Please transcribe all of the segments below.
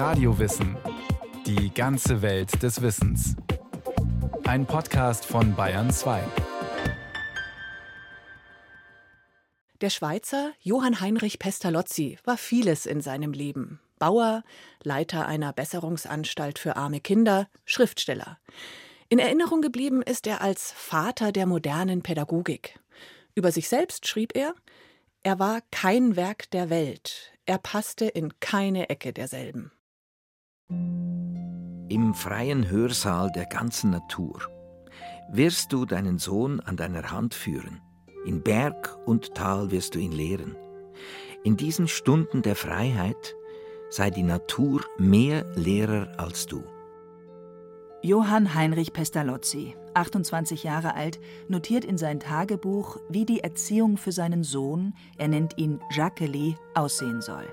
Radiowissen. Die ganze Welt des Wissens. Ein Podcast von Bayern 2. Der Schweizer Johann Heinrich Pestalozzi war vieles in seinem Leben. Bauer, Leiter einer Besserungsanstalt für arme Kinder, Schriftsteller. In Erinnerung geblieben ist er als Vater der modernen Pädagogik. Über sich selbst schrieb er, er war kein Werk der Welt, er passte in keine Ecke derselben. Im freien Hörsaal der ganzen Natur wirst du deinen Sohn an deiner Hand führen. In Berg und Tal wirst du ihn lehren. In diesen Stunden der Freiheit sei die Natur mehr Lehrer als du. Johann Heinrich Pestalozzi, 28 Jahre alt, notiert in sein Tagebuch, wie die Erziehung für seinen Sohn, er nennt ihn Jacqueline, aussehen soll.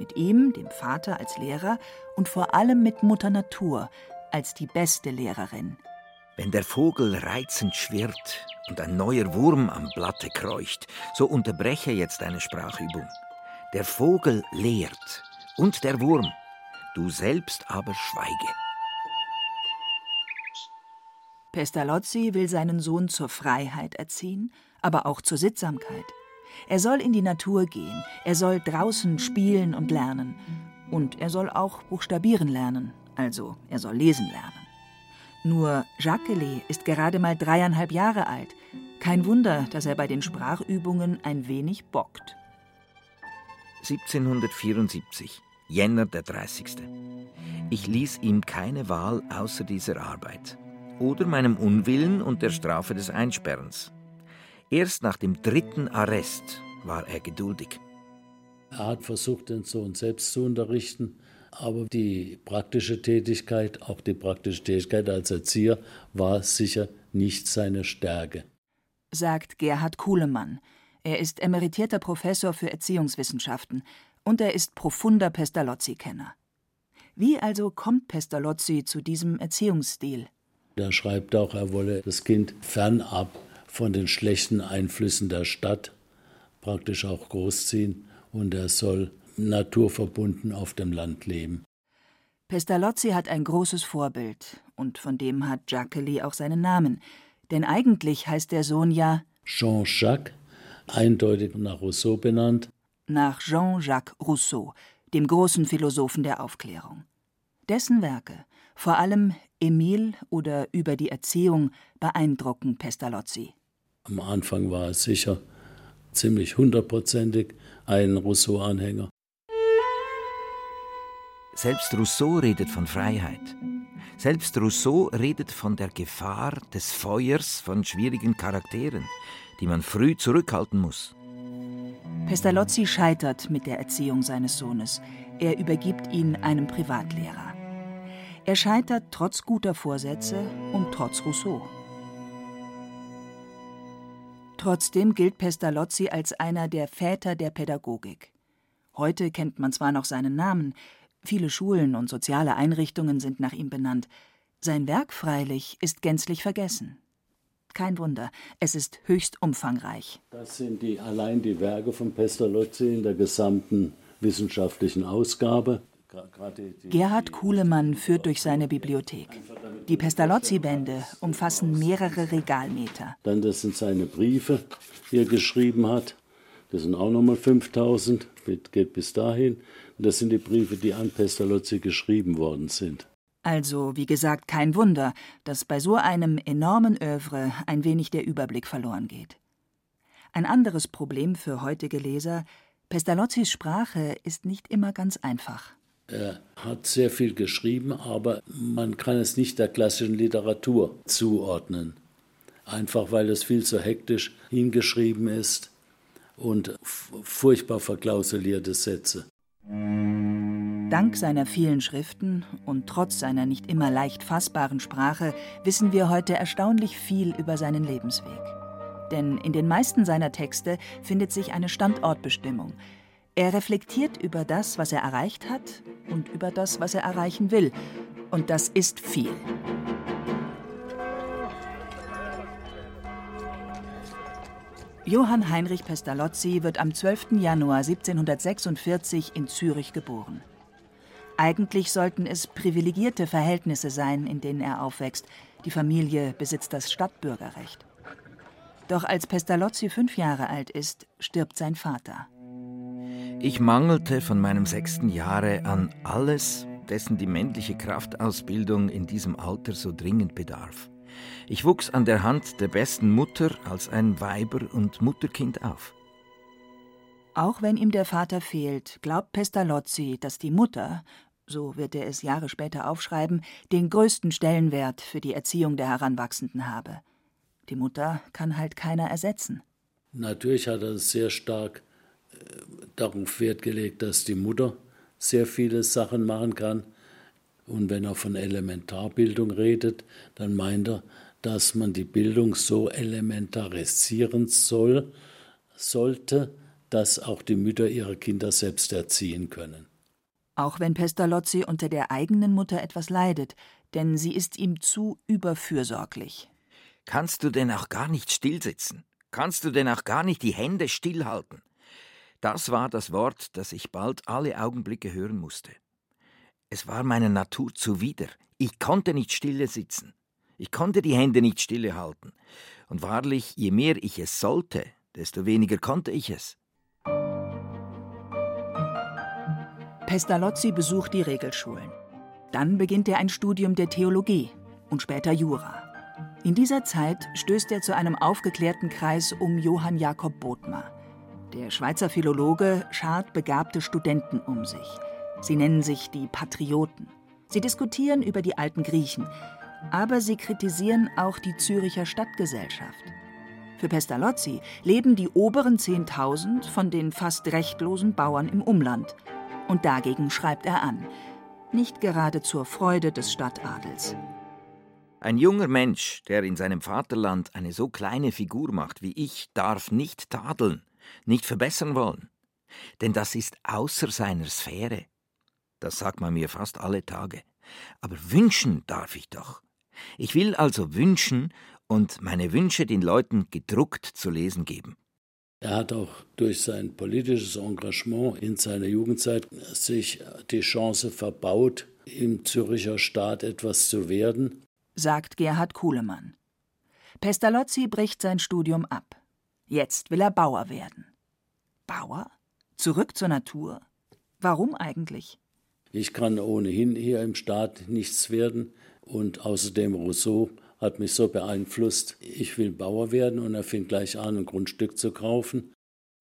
Mit ihm, dem Vater, als Lehrer und vor allem mit Mutter Natur als die beste Lehrerin. Wenn der Vogel reizend schwirrt und ein neuer Wurm am Blatte kreucht, so unterbreche jetzt deine Sprachübung. Der Vogel lehrt und der Wurm, du selbst aber schweige. Pestalozzi will seinen Sohn zur Freiheit erziehen, aber auch zur Sittsamkeit. Er soll in die Natur gehen, er soll draußen spielen und lernen. Und er soll auch buchstabieren lernen, also er soll lesen lernen. Nur Jacqueline ist gerade mal dreieinhalb Jahre alt. Kein Wunder, dass er bei den Sprachübungen ein wenig bockt. 1774, Jänner der 30. Ich ließ ihm keine Wahl außer dieser Arbeit oder meinem Unwillen und der Strafe des Einsperrens. Erst nach dem dritten Arrest war er geduldig. Er hat versucht, den Sohn selbst zu unterrichten, aber die praktische Tätigkeit, auch die praktische Tätigkeit als Erzieher, war sicher nicht seine Stärke. Sagt Gerhard Kuhlemann. Er ist emeritierter Professor für Erziehungswissenschaften und er ist profunder Pestalozzi-Kenner. Wie also kommt Pestalozzi zu diesem Erziehungsstil? Er schreibt auch, er wolle das Kind fernab von den schlechten Einflüssen der Stadt praktisch auch großziehen und er soll naturverbunden auf dem Land leben. Pestalozzi hat ein großes Vorbild und von dem hat Jacqueline auch seinen Namen. Denn eigentlich heißt der Sohn ja Jean-Jacques, eindeutig nach Rousseau benannt. Nach Jean-Jacques Rousseau, dem großen Philosophen der Aufklärung. Dessen Werke, vor allem Emil oder Über die Erziehung, beeindrucken Pestalozzi. Am Anfang war er sicher ziemlich hundertprozentig ein Rousseau-Anhänger. Selbst Rousseau redet von Freiheit. Selbst Rousseau redet von der Gefahr des Feuers von schwierigen Charakteren, die man früh zurückhalten muss. Pestalozzi scheitert mit der Erziehung seines Sohnes. Er übergibt ihn einem Privatlehrer. Er scheitert trotz guter Vorsätze und trotz Rousseau. Trotzdem gilt Pestalozzi als einer der Väter der Pädagogik. Heute kennt man zwar noch seinen Namen, viele Schulen und soziale Einrichtungen sind nach ihm benannt, sein Werk freilich ist gänzlich vergessen. Kein Wunder, es ist höchst umfangreich. Das sind die, allein die Werke von Pestalozzi in der gesamten wissenschaftlichen Ausgabe. Gerhard Kuhlemann führt durch seine Bibliothek. Die Pestalozzi-Bände umfassen mehrere Regalmeter. Dann das sind seine Briefe, die er geschrieben hat. Das sind auch nochmal 5000, geht bis dahin. Und das sind die Briefe, die an Pestalozzi geschrieben worden sind. Also, wie gesagt, kein Wunder, dass bei so einem enormen Övre ein wenig der Überblick verloren geht. Ein anderes Problem für heutige Leser: Pestalozzis Sprache ist nicht immer ganz einfach. Er hat sehr viel geschrieben, aber man kann es nicht der klassischen Literatur zuordnen. Einfach weil es viel zu hektisch hingeschrieben ist und furchtbar verklausulierte Sätze. Dank seiner vielen Schriften und trotz seiner nicht immer leicht fassbaren Sprache wissen wir heute erstaunlich viel über seinen Lebensweg. Denn in den meisten seiner Texte findet sich eine Standortbestimmung, er reflektiert über das, was er erreicht hat und über das, was er erreichen will. Und das ist viel. Johann Heinrich Pestalozzi wird am 12. Januar 1746 in Zürich geboren. Eigentlich sollten es privilegierte Verhältnisse sein, in denen er aufwächst. Die Familie besitzt das Stadtbürgerrecht. Doch als Pestalozzi fünf Jahre alt ist, stirbt sein Vater. Ich mangelte von meinem sechsten Jahre an alles, dessen die männliche Kraftausbildung in diesem Alter so dringend bedarf. Ich wuchs an der Hand der besten Mutter als ein Weiber- und Mutterkind auf. Auch wenn ihm der Vater fehlt, glaubt Pestalozzi, dass die Mutter, so wird er es Jahre später aufschreiben, den größten Stellenwert für die Erziehung der Heranwachsenden habe. Die Mutter kann halt keiner ersetzen. Natürlich hat er sehr stark darauf Wert gelegt, dass die Mutter sehr viele Sachen machen kann. Und wenn er von Elementarbildung redet, dann meint er, dass man die Bildung so elementarisieren soll, sollte, dass auch die Mütter ihre Kinder selbst erziehen können. Auch wenn Pestalozzi unter der eigenen Mutter etwas leidet, denn sie ist ihm zu überfürsorglich. Kannst du denn auch gar nicht stillsitzen? Kannst du denn auch gar nicht die Hände stillhalten? Das war das Wort, das ich bald alle Augenblicke hören musste. Es war meiner Natur zuwider. Ich konnte nicht stille sitzen. Ich konnte die Hände nicht stille halten. Und wahrlich, je mehr ich es sollte, desto weniger konnte ich es. Pestalozzi besucht die Regelschulen. Dann beginnt er ein Studium der Theologie und später Jura. In dieser Zeit stößt er zu einem aufgeklärten Kreis um Johann Jakob Bodmer. Der Schweizer Philologe schart begabte Studenten um sich. Sie nennen sich die Patrioten. Sie diskutieren über die alten Griechen, aber sie kritisieren auch die Züricher Stadtgesellschaft. Für Pestalozzi leben die oberen 10.000 von den fast rechtlosen Bauern im Umland. Und dagegen schreibt er an. Nicht gerade zur Freude des Stadtadels. Ein junger Mensch, der in seinem Vaterland eine so kleine Figur macht wie ich, darf nicht tadeln nicht verbessern wollen. Denn das ist außer seiner Sphäre. Das sagt man mir fast alle Tage. Aber wünschen darf ich doch. Ich will also wünschen und meine Wünsche den Leuten gedruckt zu lesen geben. Er hat auch durch sein politisches Engagement in seiner Jugendzeit sich die Chance verbaut, im Züricher Staat etwas zu werden, sagt Gerhard Kuhlemann. Pestalozzi bricht sein Studium ab. Jetzt will er Bauer werden. Bauer? Zurück zur Natur? Warum eigentlich? Ich kann ohnehin hier im Staat nichts werden und außerdem Rousseau hat mich so beeinflusst. Ich will Bauer werden und er fing gleich an, ein Grundstück zu kaufen.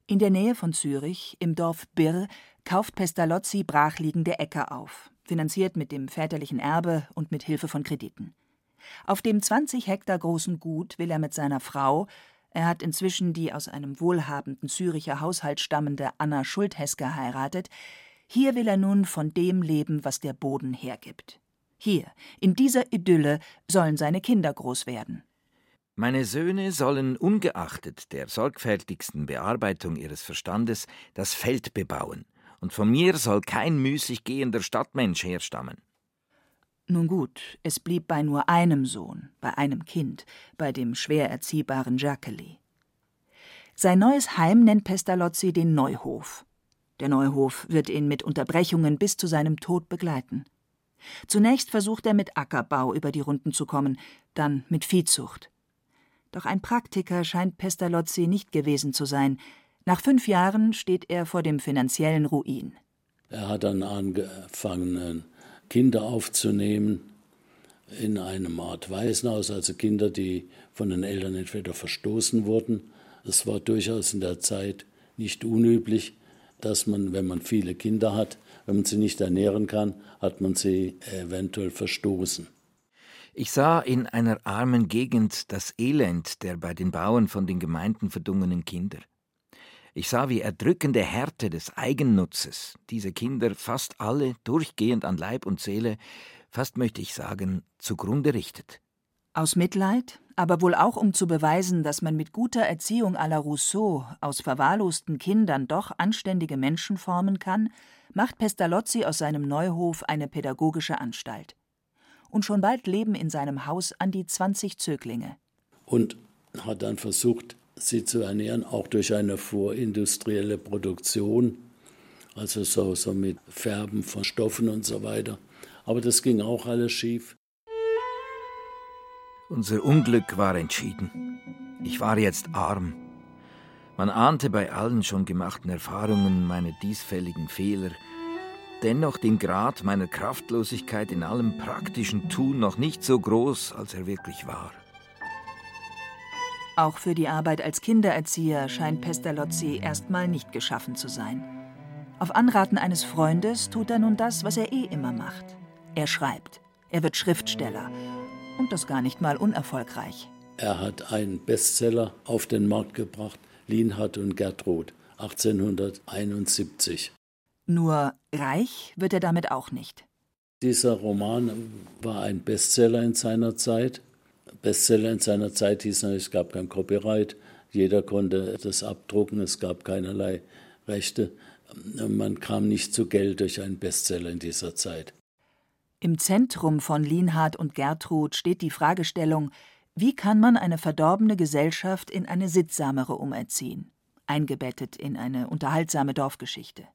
In der Nähe von Zürich, im Dorf Birr, kauft Pestalozzi brachliegende Äcker auf, finanziert mit dem väterlichen Erbe und mit Hilfe von Krediten. Auf dem 20 Hektar großen Gut will er mit seiner Frau, er hat inzwischen die aus einem wohlhabenden Züricher Haushalt stammende Anna Schulthess geheiratet. Hier will er nun von dem leben, was der Boden hergibt. Hier, in dieser Idylle, sollen seine Kinder groß werden. Meine Söhne sollen ungeachtet der sorgfältigsten Bearbeitung ihres Verstandes das Feld bebauen, und von mir soll kein müßig gehender Stadtmensch herstammen. Nun gut, es blieb bei nur einem Sohn, bei einem Kind, bei dem schwer erziehbaren Jacqueline. Sein neues Heim nennt Pestalozzi den Neuhof. Der Neuhof wird ihn mit Unterbrechungen bis zu seinem Tod begleiten. Zunächst versucht er mit Ackerbau über die Runden zu kommen, dann mit Viehzucht. Doch ein Praktiker scheint Pestalozzi nicht gewesen zu sein. Nach fünf Jahren steht er vor dem finanziellen Ruin. Er hat dann angefangen, Kinder aufzunehmen in einem Art Waisenhaus, also Kinder, die von den Eltern entweder verstoßen wurden. Es war durchaus in der Zeit nicht unüblich, dass man, wenn man viele Kinder hat, wenn man sie nicht ernähren kann, hat man sie eventuell verstoßen. Ich sah in einer armen Gegend das Elend der bei den Bauern von den Gemeinden verdungenen Kinder. Ich sah, wie erdrückende Härte des Eigennutzes diese Kinder fast alle durchgehend an Leib und Seele, fast möchte ich sagen, zugrunde richtet. Aus Mitleid, aber wohl auch um zu beweisen, dass man mit guter Erziehung à la Rousseau aus verwahrlosten Kindern doch anständige Menschen formen kann, macht Pestalozzi aus seinem Neuhof eine pädagogische Anstalt. Und schon bald leben in seinem Haus an die 20 Zöglinge. Und hat dann versucht, sie zu ernähren, auch durch eine vorindustrielle Produktion. Also so, so mit Färben von Stoffen und so weiter. Aber das ging auch alles schief. Unser Unglück war entschieden. Ich war jetzt arm. Man ahnte bei allen schon gemachten Erfahrungen meine diesfälligen Fehler, dennoch den Grad meiner Kraftlosigkeit in allem praktischen Tun noch nicht so groß, als er wirklich war. Auch für die Arbeit als Kindererzieher scheint Pestalozzi erstmal nicht geschaffen zu sein. Auf Anraten eines Freundes tut er nun das, was er eh immer macht. Er schreibt. Er wird Schriftsteller. Und das gar nicht mal unerfolgreich. Er hat einen Bestseller auf den Markt gebracht, Lienhard und Gertrud, 1871. Nur reich wird er damit auch nicht. Dieser Roman war ein Bestseller in seiner Zeit. Bestseller in seiner Zeit hieß natürlich, es gab kein Copyright, jeder konnte das abdrucken, es gab keinerlei Rechte. Man kam nicht zu Geld durch einen Bestseller in dieser Zeit. Im Zentrum von Lienhard und Gertrud steht die Fragestellung, wie kann man eine verdorbene Gesellschaft in eine sittsamere umerziehen, eingebettet in eine unterhaltsame Dorfgeschichte.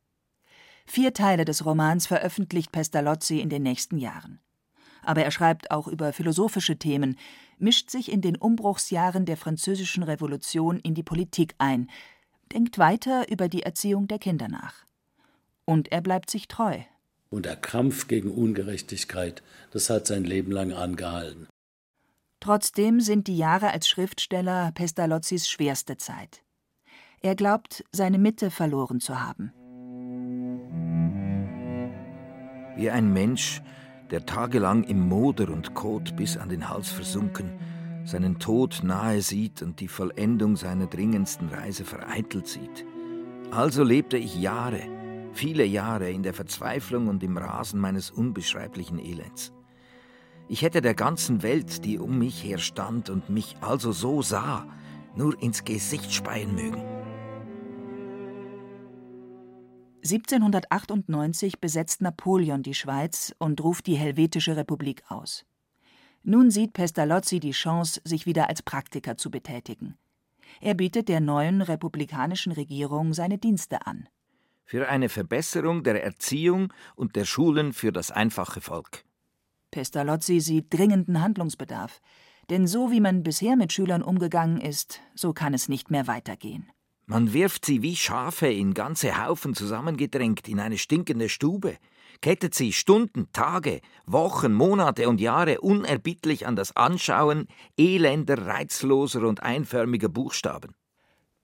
Vier Teile des Romans veröffentlicht Pestalozzi in den nächsten Jahren. Aber er schreibt auch über philosophische Themen, mischt sich in den Umbruchsjahren der Französischen Revolution in die Politik ein, denkt weiter über die Erziehung der Kinder nach. Und er bleibt sich treu. Und der Kampf gegen Ungerechtigkeit, das hat sein Leben lang angehalten. Trotzdem sind die Jahre als Schriftsteller Pestalozzis schwerste Zeit. Er glaubt, seine Mitte verloren zu haben. Wie ein Mensch, der tagelang im Moder und Kot bis an den Hals versunken, seinen Tod nahe sieht und die Vollendung seiner dringendsten Reise vereitelt sieht. Also lebte ich Jahre, viele Jahre in der Verzweiflung und im Rasen meines unbeschreiblichen Elends. Ich hätte der ganzen Welt, die um mich her stand und mich also so sah, nur ins Gesicht speien mögen. 1798 besetzt Napoleon die Schweiz und ruft die Helvetische Republik aus. Nun sieht Pestalozzi die Chance, sich wieder als Praktiker zu betätigen. Er bietet der neuen republikanischen Regierung seine Dienste an. Für eine Verbesserung der Erziehung und der Schulen für das einfache Volk. Pestalozzi sieht dringenden Handlungsbedarf. Denn so wie man bisher mit Schülern umgegangen ist, so kann es nicht mehr weitergehen. Man wirft sie wie Schafe in ganze Haufen zusammengedrängt in eine stinkende Stube, kettet sie Stunden, Tage, Wochen, Monate und Jahre unerbittlich an das Anschauen elender, reizloser und einförmiger Buchstaben.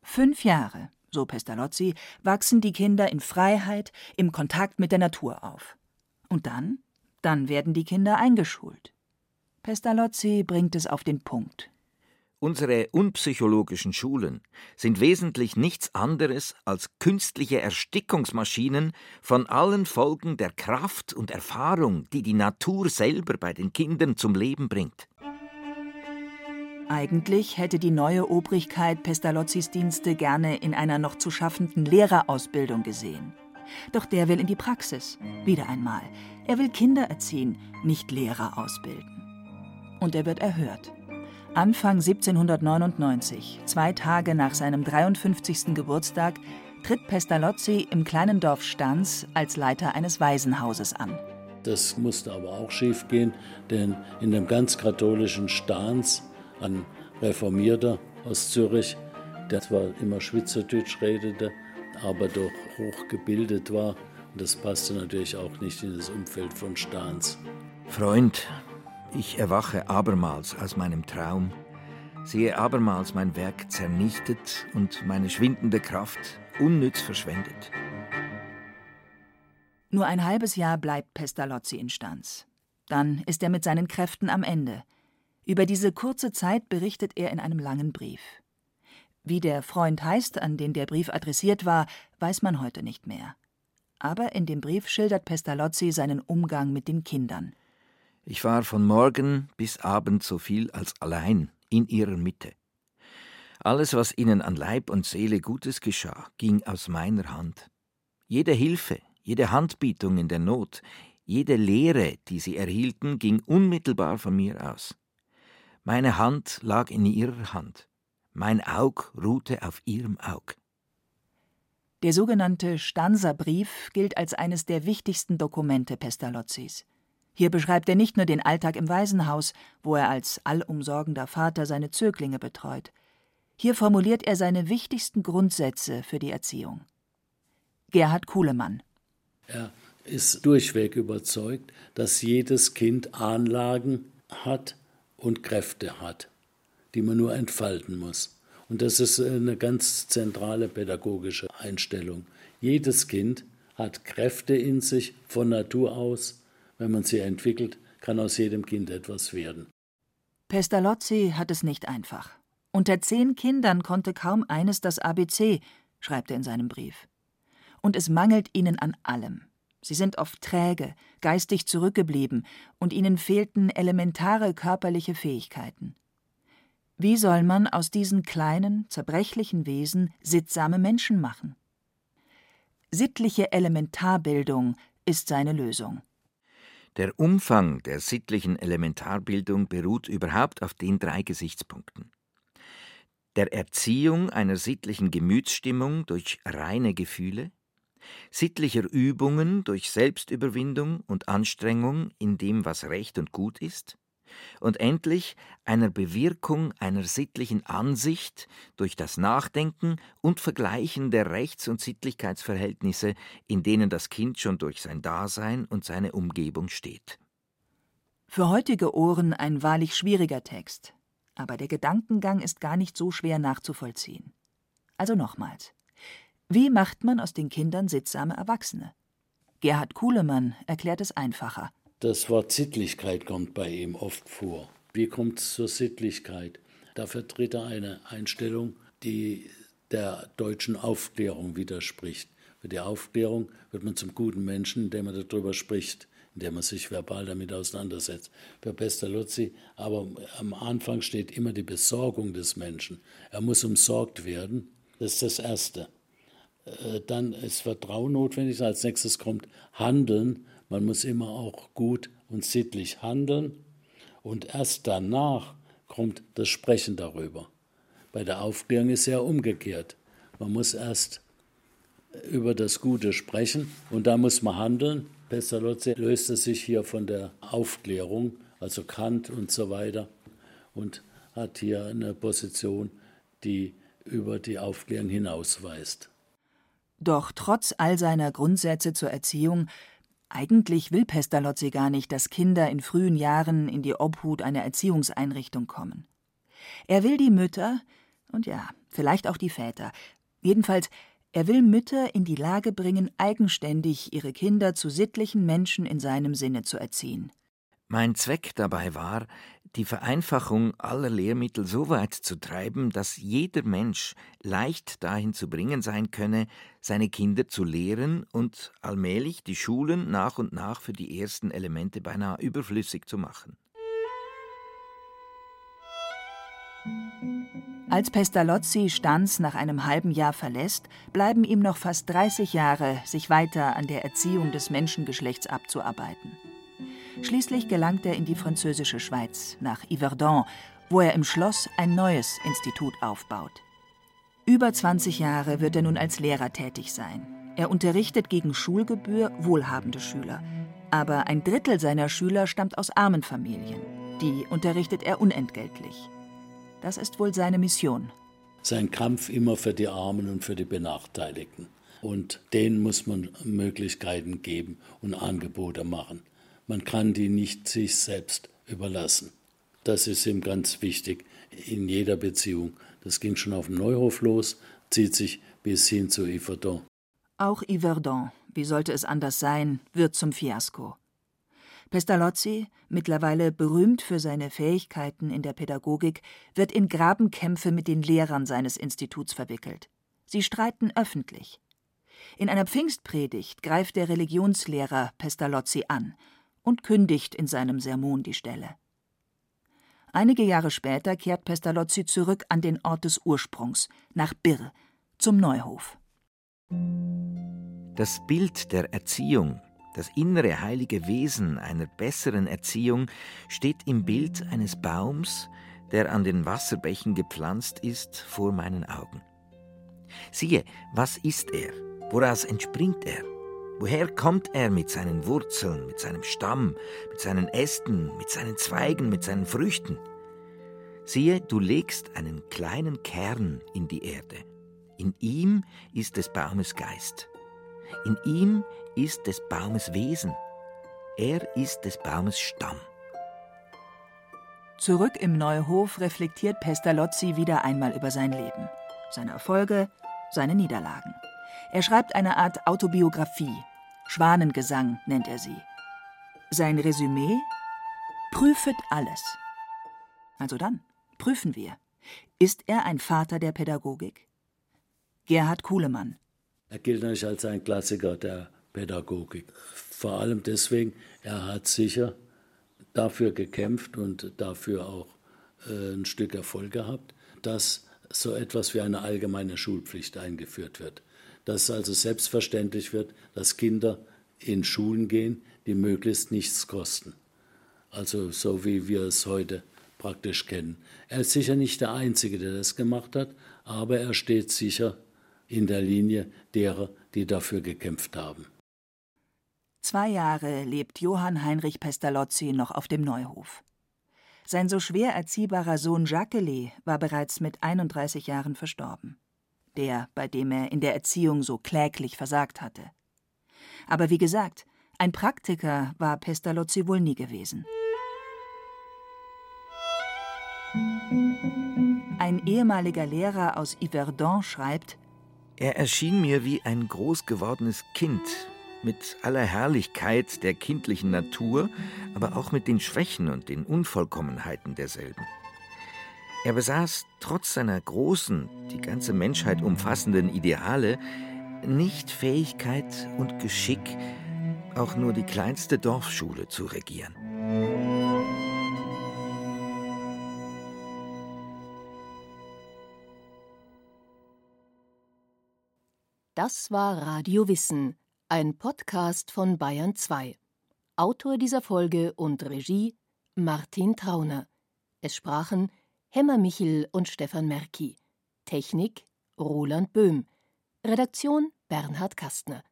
Fünf Jahre, so Pestalozzi, wachsen die Kinder in Freiheit, im Kontakt mit der Natur auf. Und dann? Dann werden die Kinder eingeschult. Pestalozzi bringt es auf den Punkt. Unsere unpsychologischen Schulen sind wesentlich nichts anderes als künstliche Erstickungsmaschinen von allen Folgen der Kraft und Erfahrung, die die Natur selber bei den Kindern zum Leben bringt. Eigentlich hätte die neue Obrigkeit Pestalozzis Dienste gerne in einer noch zu schaffenden Lehrerausbildung gesehen. Doch der will in die Praxis. Wieder einmal. Er will Kinder erziehen, nicht Lehrer ausbilden. Und er wird erhört. Anfang 1799, zwei Tage nach seinem 53. Geburtstag, tritt Pestalozzi im kleinen Dorf Stans als Leiter eines Waisenhauses an. Das musste aber auch schiefgehen, denn in dem ganz katholischen Stans, ein Reformierter aus Zürich, der zwar immer Schweizerdeutsch redete, aber doch hochgebildet war, das passte natürlich auch nicht in das Umfeld von Stans. Freund, ich erwache abermals aus meinem Traum, sehe abermals mein Werk zernichtet und meine schwindende Kraft unnütz verschwendet. Nur ein halbes Jahr bleibt Pestalozzi in Stanz. Dann ist er mit seinen Kräften am Ende. Über diese kurze Zeit berichtet er in einem langen Brief. Wie der Freund heißt, an den der Brief adressiert war, weiß man heute nicht mehr. Aber in dem Brief schildert Pestalozzi seinen Umgang mit den Kindern. Ich war von Morgen bis Abend so viel als allein in ihrer Mitte. Alles, was ihnen an Leib und Seele Gutes geschah, ging aus meiner Hand. Jede Hilfe, jede Handbietung in der Not, jede Lehre, die sie erhielten, ging unmittelbar von mir aus. Meine Hand lag in ihrer Hand, mein Aug ruhte auf ihrem Aug. Der sogenannte Stanza-Brief gilt als eines der wichtigsten Dokumente Pestalozzis. Hier beschreibt er nicht nur den Alltag im Waisenhaus, wo er als allumsorgender Vater seine Zöglinge betreut. Hier formuliert er seine wichtigsten Grundsätze für die Erziehung. Gerhard Kuhlemann. Er ist durchweg überzeugt, dass jedes Kind Anlagen hat und Kräfte hat, die man nur entfalten muss. Und das ist eine ganz zentrale pädagogische Einstellung. Jedes Kind hat Kräfte in sich von Natur aus. Wenn man sie entwickelt, kann aus jedem Kind etwas werden. Pestalozzi hat es nicht einfach. Unter zehn Kindern konnte kaum eines das ABC, schreibt er in seinem Brief. Und es mangelt ihnen an allem. Sie sind oft träge, geistig zurückgeblieben, und ihnen fehlten elementare körperliche Fähigkeiten. Wie soll man aus diesen kleinen, zerbrechlichen Wesen sittsame Menschen machen? Sittliche Elementarbildung ist seine Lösung. Der Umfang der sittlichen Elementarbildung beruht überhaupt auf den drei Gesichtspunkten. Der Erziehung einer sittlichen Gemütsstimmung durch reine Gefühle, sittlicher Übungen durch Selbstüberwindung und Anstrengung in dem, was recht und gut ist, und endlich einer Bewirkung einer sittlichen Ansicht durch das Nachdenken und Vergleichen der Rechts- und Sittlichkeitsverhältnisse, in denen das Kind schon durch sein Dasein und seine Umgebung steht. Für heutige Ohren ein wahrlich schwieriger Text, aber der Gedankengang ist gar nicht so schwer nachzuvollziehen. Also nochmals. Wie macht man aus den Kindern sittsame Erwachsene? Gerhard Kuhlemann erklärt es einfacher. Das Wort Sittlichkeit kommt bei ihm oft vor. Wie kommt es zur Sittlichkeit? Da vertritt er eine Einstellung, die der deutschen Aufklärung widerspricht. Für die Aufklärung wird man zum guten Menschen, indem man darüber spricht, indem man sich verbal damit auseinandersetzt. Für Pestalozzi aber am Anfang steht immer die Besorgung des Menschen. Er muss umsorgt werden. Das ist das Erste. Äh, dann ist Vertrauen notwendig. Als nächstes kommt Handeln. Man muss immer auch gut und sittlich handeln und erst danach kommt das Sprechen darüber. Bei der Aufklärung ist ja umgekehrt. Man muss erst über das Gute sprechen und da muss man handeln. Pestalozzi löste sich hier von der Aufklärung, also Kant und so weiter, und hat hier eine Position, die über die Aufklärung hinausweist. Doch trotz all seiner Grundsätze zur Erziehung eigentlich will Pestalozzi gar nicht, dass Kinder in frühen Jahren in die Obhut einer Erziehungseinrichtung kommen. Er will die Mütter und ja, vielleicht auch die Väter. Jedenfalls, er will Mütter in die Lage bringen, eigenständig ihre Kinder zu sittlichen Menschen in seinem Sinne zu erziehen. Mein Zweck dabei war, die Vereinfachung aller Lehrmittel so weit zu treiben, dass jeder Mensch leicht dahin zu bringen sein könne, seine Kinder zu lehren und allmählich die Schulen nach und nach für die ersten Elemente beinahe überflüssig zu machen. Als Pestalozzi Stanz nach einem halben Jahr verlässt, bleiben ihm noch fast 30 Jahre, sich weiter an der Erziehung des Menschengeschlechts abzuarbeiten. Schließlich gelangt er in die französische Schweiz, nach Yverdon, wo er im Schloss ein neues Institut aufbaut. Über 20 Jahre wird er nun als Lehrer tätig sein. Er unterrichtet gegen Schulgebühr wohlhabende Schüler. Aber ein Drittel seiner Schüler stammt aus armen Familien. Die unterrichtet er unentgeltlich. Das ist wohl seine Mission. Sein Kampf immer für die Armen und für die Benachteiligten. Und denen muss man Möglichkeiten geben und Angebote machen. Man kann die nicht sich selbst überlassen. Das ist ihm ganz wichtig in jeder Beziehung. Das ging schon auf dem Neuhof los, zieht sich bis hin zu Yverdon. Auch Yverdon, wie sollte es anders sein, wird zum Fiasko. Pestalozzi, mittlerweile berühmt für seine Fähigkeiten in der Pädagogik, wird in Grabenkämpfe mit den Lehrern seines Instituts verwickelt. Sie streiten öffentlich. In einer Pfingstpredigt greift der Religionslehrer Pestalozzi an und kündigt in seinem Sermon die Stelle. Einige Jahre später kehrt Pestalozzi zurück an den Ort des Ursprungs, nach Birr, zum Neuhof. Das Bild der Erziehung, das innere heilige Wesen einer besseren Erziehung, steht im Bild eines Baums, der an den Wasserbächen gepflanzt ist, vor meinen Augen. Siehe, was ist er? Woraus entspringt er? Woher kommt er mit seinen Wurzeln, mit seinem Stamm, mit seinen Ästen, mit seinen Zweigen, mit seinen Früchten? Siehe, du legst einen kleinen Kern in die Erde. In ihm ist des Baumes Geist. In ihm ist des Baumes Wesen. Er ist des Baumes Stamm. Zurück im Neuhof reflektiert Pestalozzi wieder einmal über sein Leben, seine Erfolge, seine Niederlagen. Er schreibt eine Art Autobiografie. Schwanengesang nennt er sie. Sein Resümee? Prüfet alles. Also dann, prüfen wir. Ist er ein Vater der Pädagogik? Gerhard Kuhlemann. Er gilt natürlich als ein Klassiker der Pädagogik. Vor allem deswegen, er hat sicher dafür gekämpft und dafür auch äh, ein Stück Erfolg gehabt, dass so etwas wie eine allgemeine Schulpflicht eingeführt wird. Dass es also selbstverständlich wird, dass Kinder in Schulen gehen, die möglichst nichts kosten. Also so wie wir es heute praktisch kennen. Er ist sicher nicht der Einzige, der das gemacht hat, aber er steht sicher in der Linie derer, die dafür gekämpft haben. Zwei Jahre lebt Johann Heinrich Pestalozzi noch auf dem Neuhof. Sein so schwer erziehbarer Sohn Jacqueline war bereits mit 31 Jahren verstorben. Der, bei dem er in der Erziehung so kläglich versagt hatte. Aber wie gesagt, ein Praktiker war Pestalozzi wohl nie gewesen. Ein ehemaliger Lehrer aus Yverdon schreibt: Er erschien mir wie ein groß gewordenes Kind, mit aller Herrlichkeit der kindlichen Natur, aber auch mit den Schwächen und den Unvollkommenheiten derselben. Er besaß trotz seiner großen, die ganze Menschheit umfassenden Ideale nicht Fähigkeit und Geschick, auch nur die kleinste Dorfschule zu regieren. Das war Radio Wissen ein Podcast von Bayern 2. Autor dieser Folge und Regie Martin Trauner. Es sprachen Hemmer Michel und Stefan Merki. Technik Roland Böhm. Redaktion Bernhard Kastner.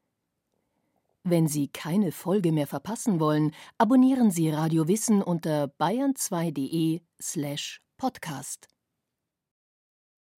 Wenn Sie keine Folge mehr verpassen wollen, abonnieren Sie Radio Wissen unter bayern2.de slash podcast.